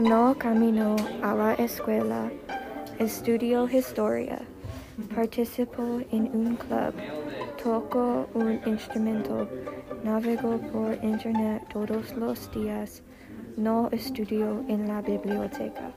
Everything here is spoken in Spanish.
No camino a la escuela, estudio historia, participo en un club, toco un instrumento, navego por internet todos los días, no estudio en la biblioteca.